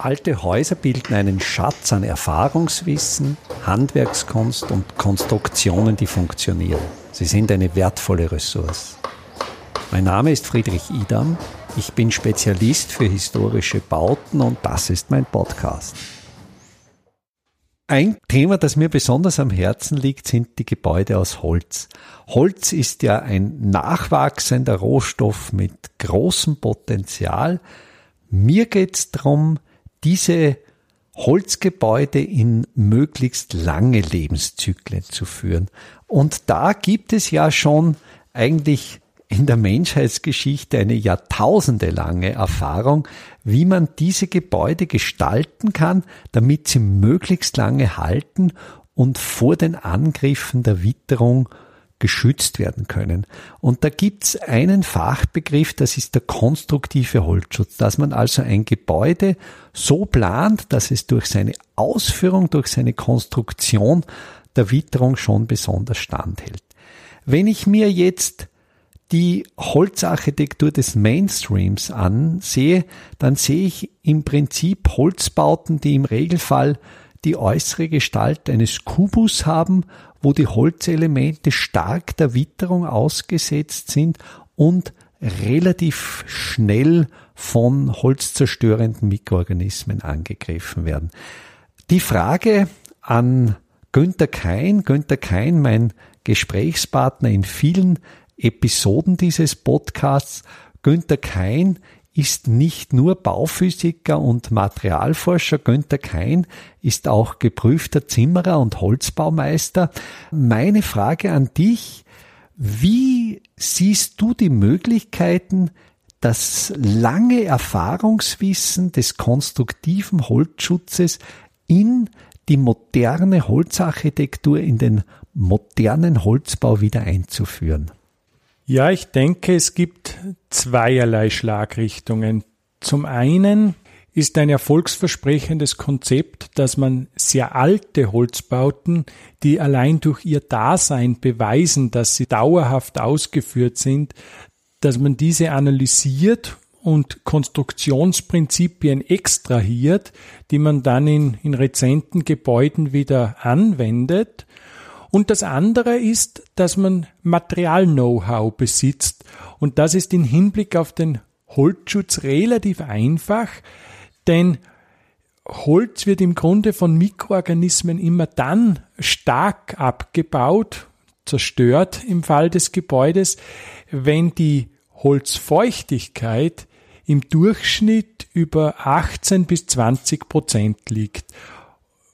Alte Häuser bilden einen Schatz an Erfahrungswissen, Handwerkskunst und Konstruktionen, die funktionieren. Sie sind eine wertvolle Ressource. Mein Name ist Friedrich Idam. Ich bin Spezialist für historische Bauten und das ist mein Podcast. Ein Thema, das mir besonders am Herzen liegt, sind die Gebäude aus Holz. Holz ist ja ein nachwachsender Rohstoff mit großem Potenzial. Mir geht es darum, diese Holzgebäude in möglichst lange Lebenszyklen zu führen. Und da gibt es ja schon eigentlich in der Menschheitsgeschichte eine jahrtausendelange Erfahrung, wie man diese Gebäude gestalten kann, damit sie möglichst lange halten und vor den Angriffen der Witterung geschützt werden können. Und da gibt's einen Fachbegriff, das ist der konstruktive Holzschutz, dass man also ein Gebäude so plant, dass es durch seine Ausführung, durch seine Konstruktion der Witterung schon besonders standhält. Wenn ich mir jetzt die Holzarchitektur des Mainstreams ansehe, dann sehe ich im Prinzip Holzbauten, die im Regelfall die äußere Gestalt eines Kubus haben wo die Holzelemente stark der Witterung ausgesetzt sind und relativ schnell von holzzerstörenden Mikroorganismen angegriffen werden. Die Frage an Günther Kein, Günther Kein, mein Gesprächspartner in vielen Episoden dieses Podcasts, Günther Kein ist nicht nur Bauphysiker und Materialforscher. Günther Kein ist auch geprüfter Zimmerer und Holzbaumeister. Meine Frage an dich, wie siehst du die Möglichkeiten, das lange Erfahrungswissen des konstruktiven Holzschutzes in die moderne Holzarchitektur, in den modernen Holzbau wieder einzuführen? Ja, ich denke, es gibt zweierlei Schlagrichtungen. Zum einen ist ein erfolgsversprechendes Konzept, dass man sehr alte Holzbauten, die allein durch ihr Dasein beweisen, dass sie dauerhaft ausgeführt sind, dass man diese analysiert und Konstruktionsprinzipien extrahiert, die man dann in, in rezenten Gebäuden wieder anwendet und das andere ist, dass man Material-Know-how besitzt. Und das ist im Hinblick auf den Holzschutz relativ einfach, denn Holz wird im Grunde von Mikroorganismen immer dann stark abgebaut, zerstört im Fall des Gebäudes, wenn die Holzfeuchtigkeit im Durchschnitt über 18 bis 20 Prozent liegt.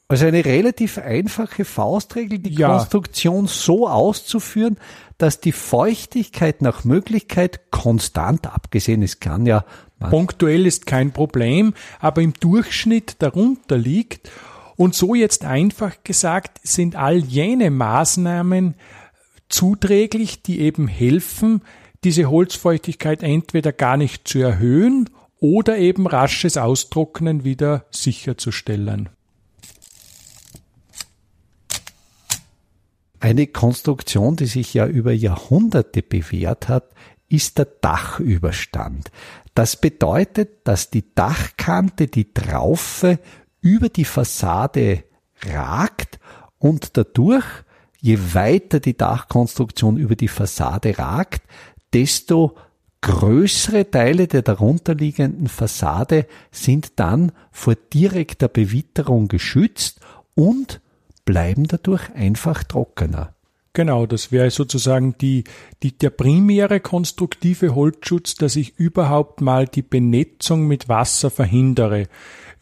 Also eine relativ einfache Faustregel, die ja. Konstruktion so auszuführen, dass die Feuchtigkeit nach Möglichkeit konstant abgesehen, es kann ja punktuell ist kein Problem, aber im Durchschnitt darunter liegt. Und so jetzt einfach gesagt sind all jene Maßnahmen zuträglich, die eben helfen, diese Holzfeuchtigkeit entweder gar nicht zu erhöhen oder eben rasches Austrocknen wieder sicherzustellen. Eine Konstruktion, die sich ja über Jahrhunderte bewährt hat, ist der Dachüberstand. Das bedeutet, dass die Dachkante, die Traufe über die Fassade ragt und dadurch, je weiter die Dachkonstruktion über die Fassade ragt, desto größere Teile der darunterliegenden Fassade sind dann vor direkter Bewitterung geschützt und bleiben dadurch einfach trockener. Genau, das wäre sozusagen die, die, der primäre konstruktive Holzschutz, dass ich überhaupt mal die Benetzung mit Wasser verhindere.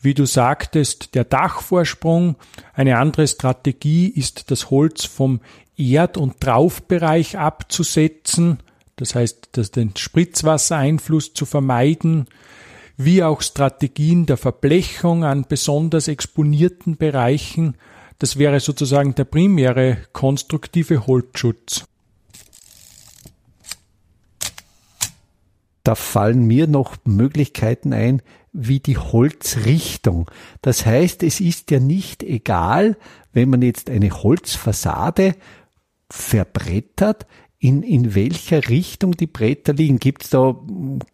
Wie du sagtest, der Dachvorsprung. Eine andere Strategie ist, das Holz vom Erd- und Traufbereich abzusetzen. Das heißt, das, den Spritzwassereinfluss zu vermeiden. Wie auch Strategien der Verblechung an besonders exponierten Bereichen das wäre sozusagen der primäre konstruktive Holzschutz. Da fallen mir noch Möglichkeiten ein, wie die Holzrichtung. Das heißt, es ist ja nicht egal, wenn man jetzt eine Holzfassade verbrettert, in, in welcher Richtung die Bretter liegen. Gibt es da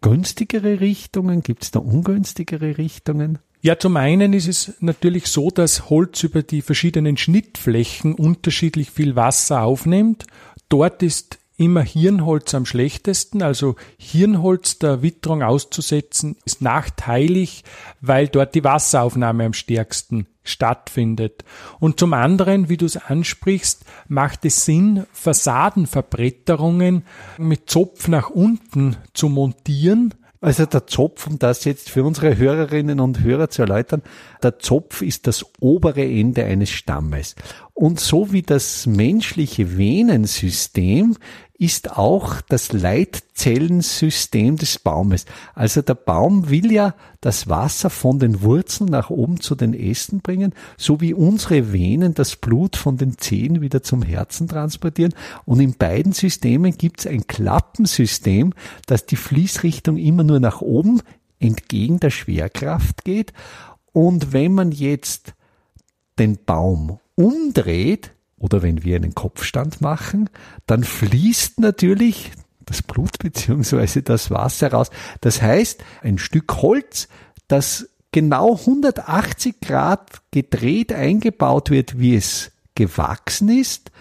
günstigere Richtungen? Gibt es da ungünstigere Richtungen? Ja, zum einen ist es natürlich so, dass Holz über die verschiedenen Schnittflächen unterschiedlich viel Wasser aufnimmt. Dort ist immer Hirnholz am schlechtesten. Also Hirnholz der Witterung auszusetzen ist nachteilig, weil dort die Wasseraufnahme am stärksten stattfindet. Und zum anderen, wie du es ansprichst, macht es Sinn, Fassadenverbretterungen mit Zopf nach unten zu montieren, also der Zopf, um das jetzt für unsere Hörerinnen und Hörer zu erläutern, der Zopf ist das obere Ende eines Stammes. Und so wie das menschliche Venensystem ist auch das Leitzellensystem des Baumes. Also der Baum will ja das Wasser von den Wurzeln nach oben zu den Ästen bringen, so wie unsere Venen das Blut von den Zehen wieder zum Herzen transportieren. Und in beiden Systemen gibt es ein Klappensystem, das die Fließrichtung immer nur nach oben entgegen der Schwerkraft geht. Und wenn man jetzt den Baum umdreht, oder wenn wir einen Kopfstand machen, dann fließt natürlich das Blut beziehungsweise das Wasser raus. Das heißt, ein Stück Holz, das genau 180 Grad gedreht eingebaut wird, wie es gewachsen ist,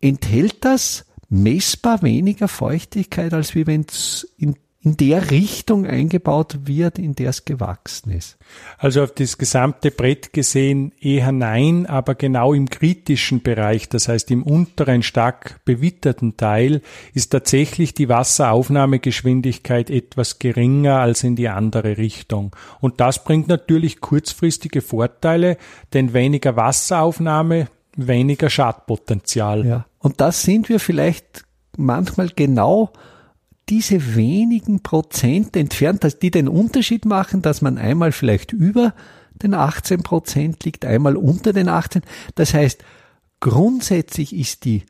enthält das messbar weniger Feuchtigkeit, als wie wenn es in in der Richtung eingebaut wird, in der es gewachsen ist. Also auf das gesamte Brett gesehen eher nein, aber genau im kritischen Bereich, das heißt im unteren stark bewitterten Teil, ist tatsächlich die Wasseraufnahmegeschwindigkeit etwas geringer als in die andere Richtung. Und das bringt natürlich kurzfristige Vorteile, denn weniger Wasseraufnahme, weniger Schadpotenzial. Ja. Und das sind wir vielleicht manchmal genau diese wenigen Prozent entfernt, dass die den Unterschied machen, dass man einmal vielleicht über den 18 Prozent liegt, einmal unter den 18. Das heißt, grundsätzlich ist die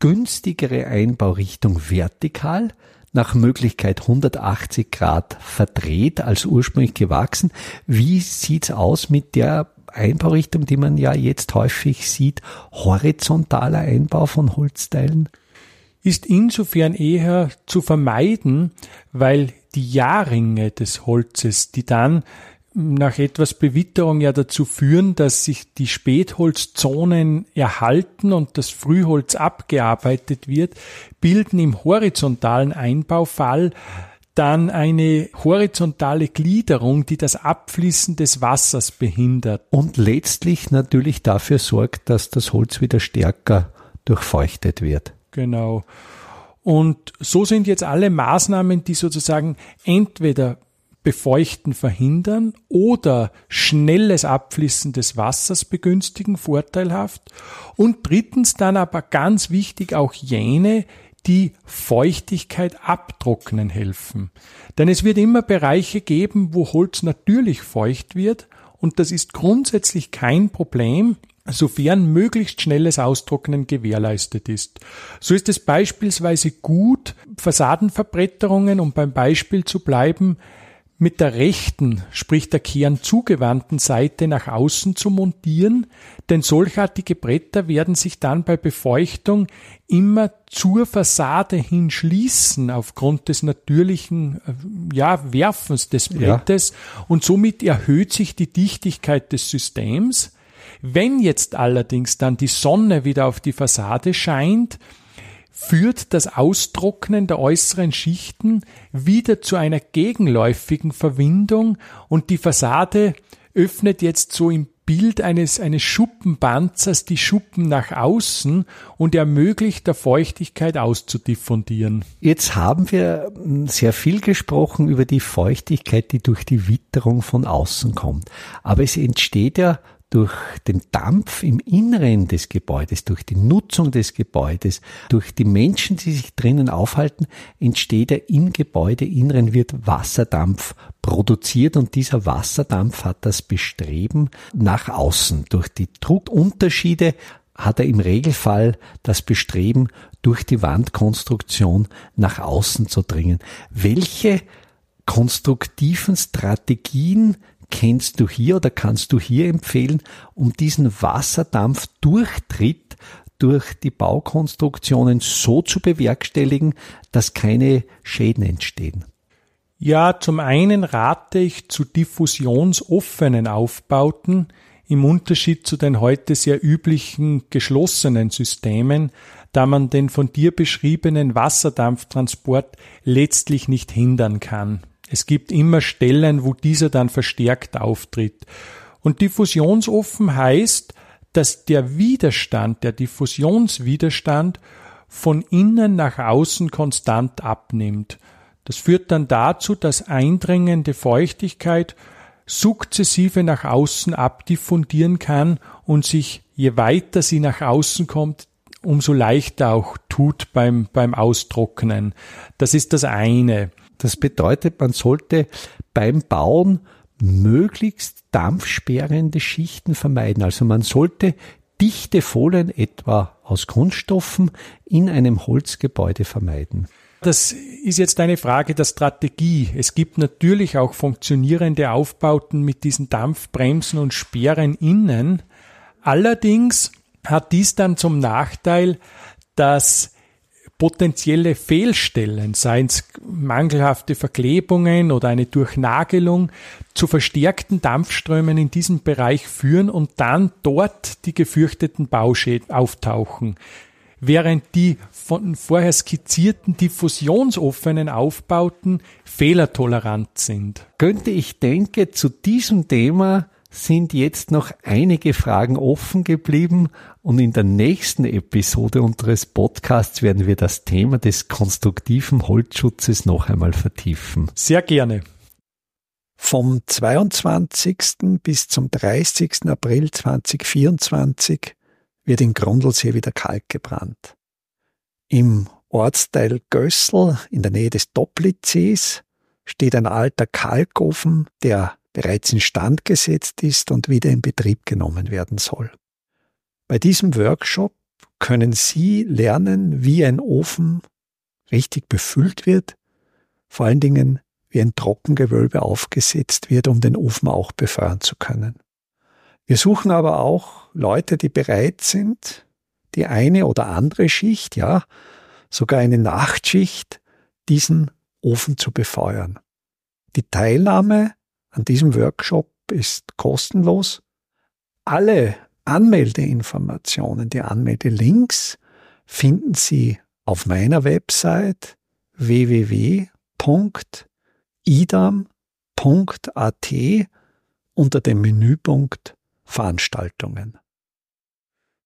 günstigere Einbaurichtung vertikal, nach Möglichkeit 180 Grad verdreht als ursprünglich gewachsen. Wie sieht's aus mit der Einbaurichtung, die man ja jetzt häufig sieht, horizontaler Einbau von Holzteilen? Ist insofern eher zu vermeiden, weil die Jahrringe des Holzes, die dann nach etwas Bewitterung ja dazu führen, dass sich die Spätholzzonen erhalten und das Frühholz abgearbeitet wird, bilden im horizontalen Einbaufall dann eine horizontale Gliederung, die das Abfließen des Wassers behindert. Und letztlich natürlich dafür sorgt, dass das Holz wieder stärker durchfeuchtet wird. Genau. Und so sind jetzt alle Maßnahmen, die sozusagen entweder Befeuchten verhindern oder schnelles Abfließen des Wassers begünstigen, vorteilhaft. Und drittens dann aber ganz wichtig auch jene, die Feuchtigkeit abtrocknen helfen. Denn es wird immer Bereiche geben, wo Holz natürlich feucht wird und das ist grundsätzlich kein Problem, sofern möglichst schnelles Austrocknen gewährleistet ist. So ist es beispielsweise gut, Fassadenverbretterungen, um beim Beispiel zu bleiben, mit der rechten, sprich der Kern zugewandten Seite nach außen zu montieren, denn solchartige Bretter werden sich dann bei Befeuchtung immer zur Fassade hinschließen aufgrund des natürlichen äh, ja, Werfens des Brettes ja. und somit erhöht sich die Dichtigkeit des Systems wenn jetzt allerdings dann die Sonne wieder auf die Fassade scheint, führt das Austrocknen der äußeren Schichten wieder zu einer gegenläufigen Verwindung und die Fassade öffnet jetzt so im Bild eines, eines Schuppenpanzers die Schuppen nach außen und ermöglicht der Feuchtigkeit auszudiffundieren. Jetzt haben wir hm, sehr viel gesprochen über die Feuchtigkeit, die durch die Witterung von außen kommt. Aber es entsteht ja durch den Dampf im Inneren des Gebäudes, durch die Nutzung des Gebäudes, durch die Menschen, die sich drinnen aufhalten, entsteht er im Gebäudeinneren wird Wasserdampf produziert und dieser Wasserdampf hat das Bestreben nach außen. Durch die Druckunterschiede hat er im Regelfall das Bestreben, durch die Wandkonstruktion nach außen zu dringen. Welche konstruktiven Strategien kennst du hier oder kannst du hier empfehlen, um diesen Wasserdampfdurchtritt durch die Baukonstruktionen so zu bewerkstelligen, dass keine Schäden entstehen? Ja, zum einen rate ich zu diffusionsoffenen Aufbauten im Unterschied zu den heute sehr üblichen geschlossenen Systemen, da man den von dir beschriebenen Wasserdampftransport letztlich nicht hindern kann. Es gibt immer Stellen, wo dieser dann verstärkt auftritt. Und diffusionsoffen heißt, dass der Widerstand, der Diffusionswiderstand von innen nach außen konstant abnimmt. Das führt dann dazu, dass eindringende Feuchtigkeit sukzessive nach außen abdiffundieren kann und sich, je weiter sie nach außen kommt, umso leichter auch tut beim, beim Austrocknen. Das ist das eine. Das bedeutet, man sollte beim Bauen möglichst dampfsperrende Schichten vermeiden. Also man sollte dichte Folien etwa aus Kunststoffen in einem Holzgebäude vermeiden. Das ist jetzt eine Frage der Strategie. Es gibt natürlich auch funktionierende Aufbauten mit diesen Dampfbremsen und Sperren innen. Allerdings hat dies dann zum Nachteil, dass potenzielle Fehlstellen, seien es mangelhafte Verklebungen oder eine Durchnagelung, zu verstärkten Dampfströmen in diesem Bereich führen und dann dort die gefürchteten Bauschäden auftauchen. Während die von vorher skizzierten diffusionsoffenen Aufbauten fehlertolerant sind. Könnte ich denke, zu diesem Thema sind jetzt noch einige Fragen offen geblieben und in der nächsten Episode unseres Podcasts werden wir das Thema des konstruktiven Holzschutzes noch einmal vertiefen. Sehr gerne. Vom 22. bis zum 30. April 2024 wird in Grundlsee wieder Kalk gebrannt. Im Ortsteil Gössel in der Nähe des Doplitzsees steht ein alter Kalkofen, der bereits instand gesetzt ist und wieder in Betrieb genommen werden soll. Bei diesem Workshop können Sie lernen, wie ein Ofen richtig befüllt wird, vor allen Dingen wie ein Trockengewölbe aufgesetzt wird, um den Ofen auch befeuern zu können. Wir suchen aber auch Leute, die bereit sind, die eine oder andere Schicht, ja, sogar eine Nachtschicht, diesen Ofen zu befeuern. Die Teilnahme an diesem Workshop ist kostenlos. Alle Anmeldeinformationen, die Anmeldelinks finden Sie auf meiner Website www.idam.at unter dem Menüpunkt Veranstaltungen.